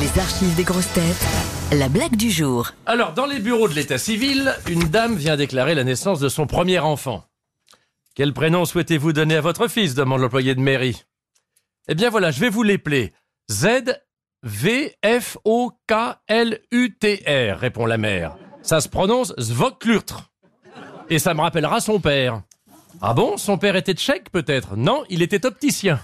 Les archives des grosses têtes. La blague du jour. Alors, dans les bureaux de l'état civil, une dame vient déclarer la naissance de son premier enfant. Quel prénom souhaitez-vous donner à votre fils demande l'employé de mairie. Eh bien voilà, je vais vous l'épeler. Z V F O K L U T R, répond la mère. Ça se prononce Zvoklurtr. Et ça me rappellera son père. Ah bon, son père était tchèque peut-être? Non, il était opticien.